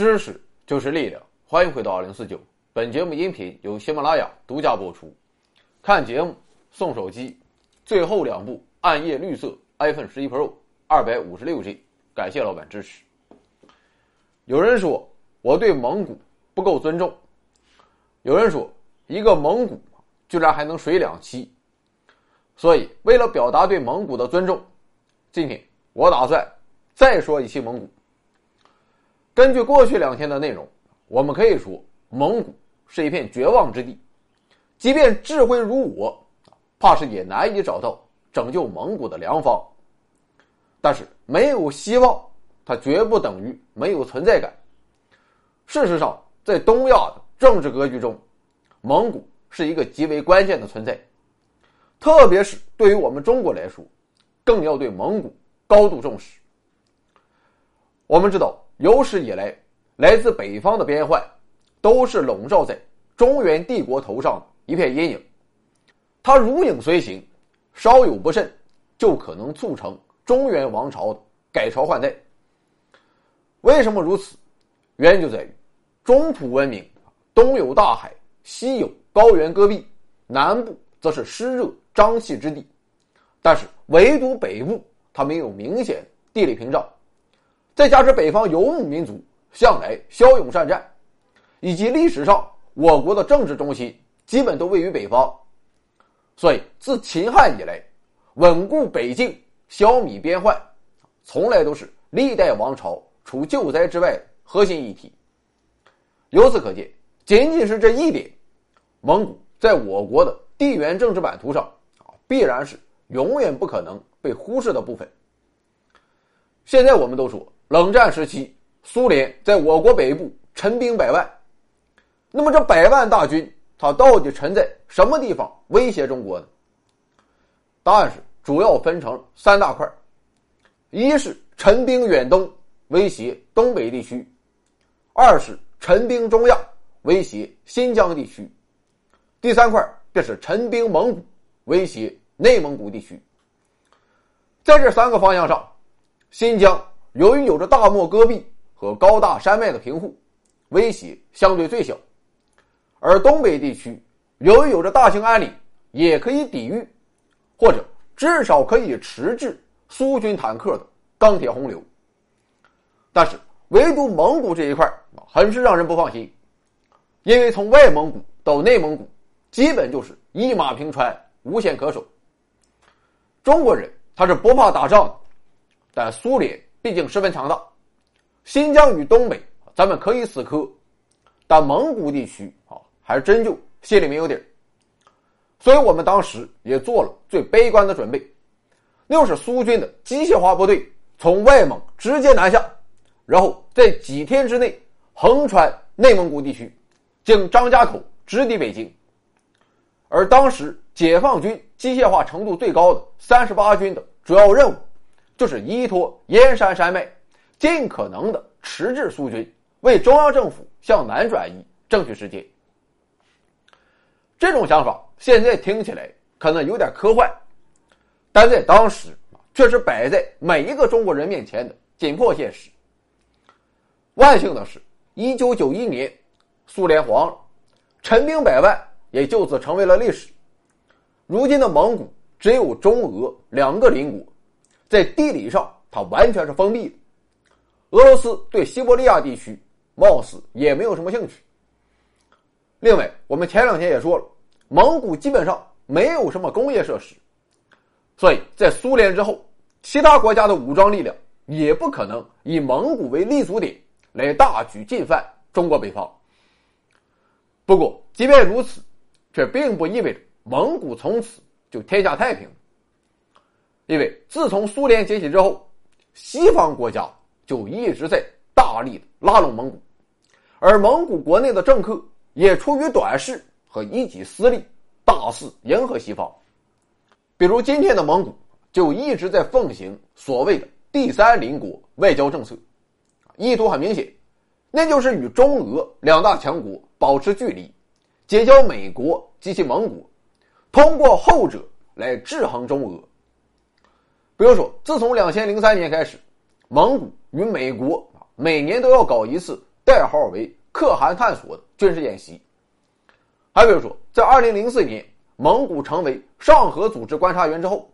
知识就是力量，欢迎回到二零四九。本节目音频由喜马拉雅独家播出。看节目送手机，最后两部暗夜绿色 iPhone 十一 Pro 二百五十六 G，感谢老板支持。有人说我对蒙古不够尊重，有人说一个蒙古居然还能水两栖，所以为了表达对蒙古的尊重，今天我打算再说一期蒙古。根据过去两天的内容，我们可以说蒙古是一片绝望之地，即便智慧如我，怕是也难以找到拯救蒙古的良方。但是没有希望，它绝不等于没有存在感。事实上，在东亚的政治格局中，蒙古是一个极为关键的存在，特别是对于我们中国来说，更要对蒙古高度重视。我们知道。有史以来，来自北方的边患，都是笼罩在中原帝国头上的一片阴影。它如影随形，稍有不慎，就可能促成中原王朝改朝换代。为什么如此？原因就在于，中土文明东有大海，西有高原戈壁，南部则是湿热瘴气之地，但是唯独北部，它没有明显地理屏障。再加之北方游牧民族向来骁勇善战，以及历史上我国的政治中心基本都位于北方，所以自秦汉以来，稳固北境、消弭边患，从来都是历代王朝除救灾之外核心议题。由此可见，仅仅是这一点，蒙古在我国的地缘政治版图上啊，必然是永远不可能被忽视的部分。现在我们都说。冷战时期，苏联在我国北部陈兵百万。那么，这百万大军，它到底陈在什么地方威胁中国呢？答案是主要分成三大块：一是陈兵远东，威胁东北地区；二是陈兵中亚，威胁新疆地区；第三块便是陈兵蒙古，威胁内蒙古地区。在这三个方向上，新疆。由于有着大漠戈壁和高大山脉的平护，威胁相对最小；而东北地区由于有着大兴安岭，也可以抵御，或者至少可以迟滞苏军坦克的钢铁洪流。但是，唯独蒙古这一块很是让人不放心，因为从外蒙古到内蒙古，基本就是一马平川，无险可守。中国人他是不怕打仗的，但苏联。毕竟十分强大，新疆与东北咱们可以死磕，但蒙古地区啊，还真就心里没有底儿。所以我们当时也做了最悲观的准备，那就是苏军的机械化部队从外蒙直接南下，然后在几天之内横穿内蒙古地区，经张家口直抵北京。而当时解放军机械化程度最高的三十八军的主要任务。就是依托燕山山脉，尽可能的迟滞苏军，为中央政府向南转移争取时间。这种想法现在听起来可能有点科幻，但在当时却是摆在每一个中国人面前的紧迫现实。万幸的是，一九九一年，苏联黄了，陈兵百万也就此成为了历史。如今的蒙古只有中俄两个邻国。在地理上，它完全是封闭的。俄罗斯对西伯利亚地区貌似也没有什么兴趣。另外，我们前两天也说了，蒙古基本上没有什么工业设施，所以在苏联之后，其他国家的武装力量也不可能以蒙古为立足点来大举进犯中国北方。不过，即便如此，却并不意味着蒙古从此就天下太平。因为自从苏联解体之后，西方国家就一直在大力的拉拢蒙古，而蒙古国内的政客也出于短视和一己私利，大肆迎合西方。比如今天的蒙古就一直在奉行所谓的“第三邻国”外交政策，意图很明显，那就是与中俄两大强国保持距离，结交美国及其盟国，通过后者来制衡中俄。比如说，自从两千零三年开始，蒙古与美国每年都要搞一次代号为“可汗探索”的军事演习。还比如说，在2004年，蒙古成为上合组织观察员之后，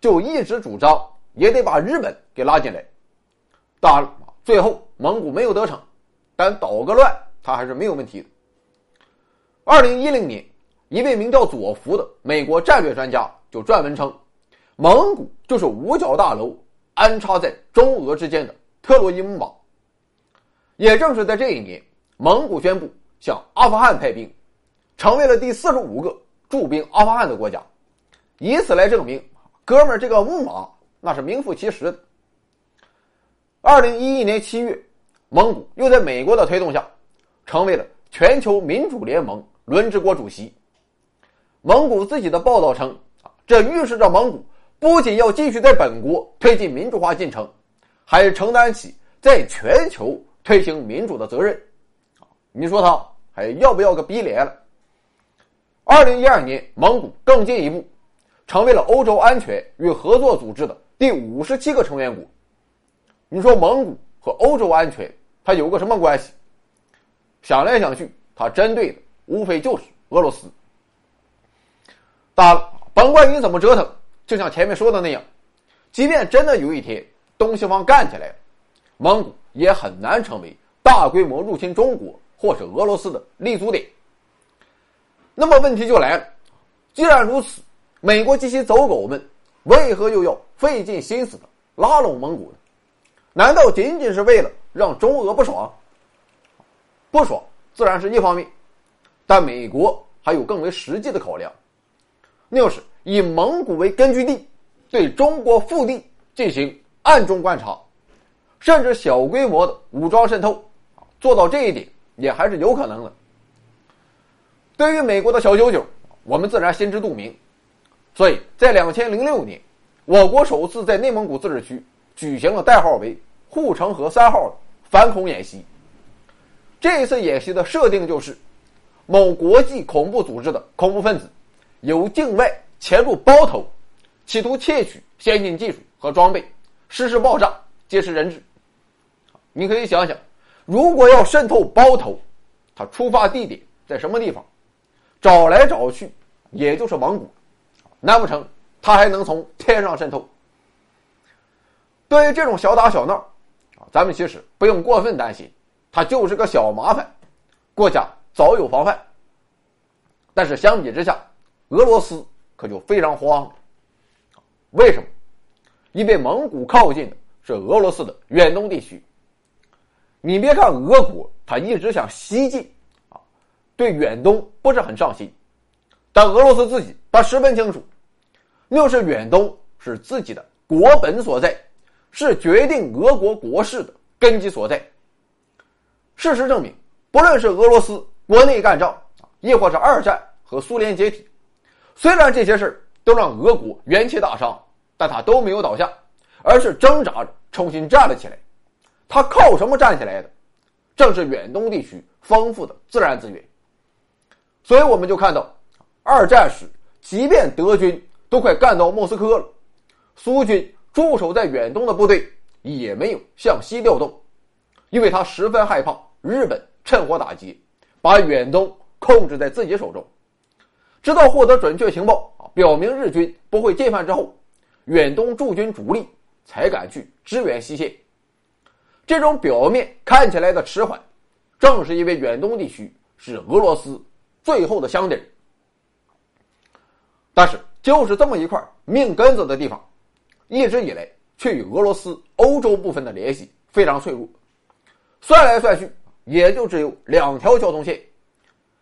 就一直主张也得把日本给拉进来。当然，最后蒙古没有得逞，但捣个乱他还是没有问题的。2010年，一位名叫佐福的美国战略专家就撰文称，蒙古就是五角大楼安插在中俄之间的特洛伊木马。也正是在这一年，蒙古宣布向阿富汗派兵。成为了第四十五个驻兵阿富汗的国家，以此来证明，哥们儿这个木马那是名副其实的。二零一一年七月，蒙古又在美国的推动下，成为了全球民主联盟轮值国主席。蒙古自己的报道称，啊，这预示着蒙古不仅要继续在本国推进民主化进程，还承担起在全球推行民主的责任。你说他还要不要个逼脸了？二零一二年，蒙古更进一步，成为了欧洲安全与合作组织的第五十七个成员国。你说蒙古和欧洲安全它有个什么关系？想来想去，它针对的无非就是俄罗斯。当然，甭管你怎么折腾，就像前面说的那样，即便真的有一天东西方干起来了，蒙古也很难成为大规模入侵中国或是俄罗斯的立足点。那么问题就来了，既然如此，美国及其走狗们为何又要费尽心思的拉拢蒙古呢？难道仅仅是为了让中俄不爽？不爽自然是一方面，但美国还有更为实际的考量，那就是以蒙古为根据地，对中国腹地进行暗中观察，甚至小规模的武装渗透，做到这一点也还是有可能的。对于美国的小九九，我们自然心知肚明，所以在两千零六年，我国首次在内蒙古自治区举行了代号为“护城河三号”的反恐演习。这一次演习的设定就是，某国际恐怖组织的恐怖分子由境外潜入包头，企图窃取先进技术和装备，实施爆炸，劫持人质。你可以想想，如果要渗透包头，他出发地点在什么地方？找来找去，也就是蒙古，难不成他还能从天上渗透？对于这种小打小闹，啊，咱们其实不用过分担心，他就是个小麻烦，国家早有防范。但是相比之下，俄罗斯可就非常慌了。为什么？因为蒙古靠近的是俄罗斯的远东地区。你别看俄国，他一直想西进。啊对远东不是很上心，但俄罗斯自己他十分清楚，要是远东是自己的国本所在，是决定俄国国势的根基所在。事实证明，不论是俄罗斯国内干仗亦或是二战和苏联解体，虽然这些事都让俄国元气大伤，但他都没有倒下，而是挣扎着重新站了起来。他靠什么站起来的？正是远东地区丰富的自然资源。所以我们就看到，二战时，即便德军都快干到莫斯科了，苏军驻守在远东的部队也没有向西调动，因为他十分害怕日本趁火打劫，把远东控制在自己手中。直到获得准确情报啊，表明日军不会进犯之后，远东驻军主力才敢去支援西线。这种表面看起来的迟缓，正是因为远东地区是俄罗斯。最后的香点但是就是这么一块命根子的地方，一直以来却与俄罗斯欧洲部分的联系非常脆弱。算来算去，也就只有两条交通线：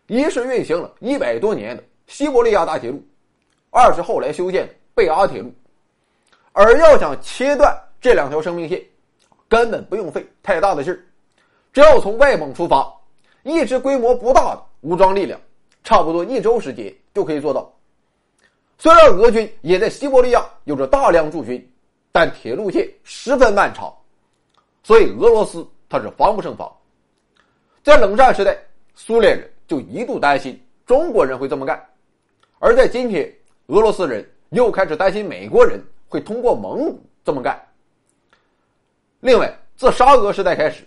一是运行了一百多年的西伯利亚大铁路，二是后来修建的贝阿铁路。而要想切断这两条生命线，根本不用费太大的劲儿，只要从外蒙出发，一支规模不大的武装力量。差不多一周时间就可以做到。虽然俄军也在西伯利亚有着大量驻军，但铁路线十分漫长，所以俄罗斯他是防不胜防。在冷战时代，苏联人就一度担心中国人会这么干，而在今天，俄罗斯人又开始担心美国人会通过蒙古这么干。另外，自沙俄时代开始，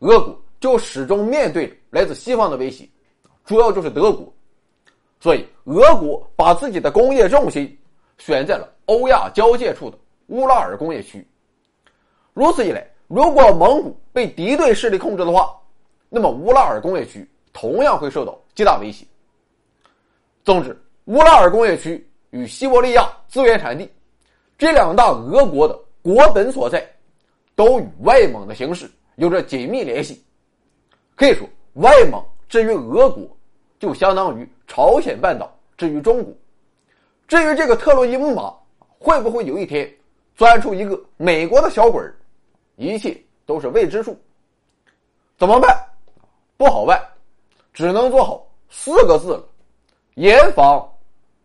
俄国就。始终面对来自西方的威胁，主要就是德国。所以，俄国把自己的工业重心选在了欧亚交界处的乌拉尔工业区。如此一来，如果蒙古被敌对势力控制的话，那么乌拉尔工业区同样会受到极大威胁。总之，乌拉尔工业区与西伯利亚资源产地这两大俄国的国本所在，都与外蒙的形势有着紧密联系。可以说，外蒙至于俄国，就相当于朝鲜半岛至于中国。至于这个特洛伊木马会不会有一天钻出一个美国的小鬼儿，一切都是未知数。怎么办？不好办，只能做好四个字了：严防